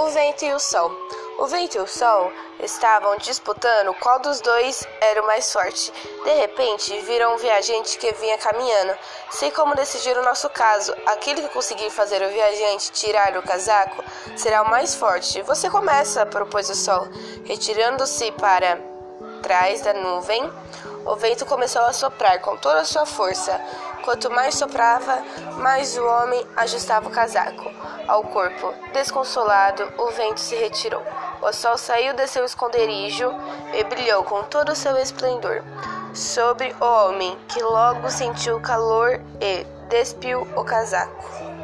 O vento e o sol. O vento e o sol estavam disputando qual dos dois era o mais forte. De repente, viram um viajante que vinha caminhando. Sei como decidir o nosso caso. Aquele que conseguir fazer o viajante tirar o casaco será o mais forte. Você começa, propôs o sol, retirando-se para trás da nuvem. O vento começou a soprar com toda a sua força. Quanto mais soprava, mais o homem ajustava o casaco ao corpo. Desconsolado, o vento se retirou. O sol saiu de seu esconderijo e brilhou com todo o seu esplendor sobre o homem, que logo sentiu calor e despiu o casaco.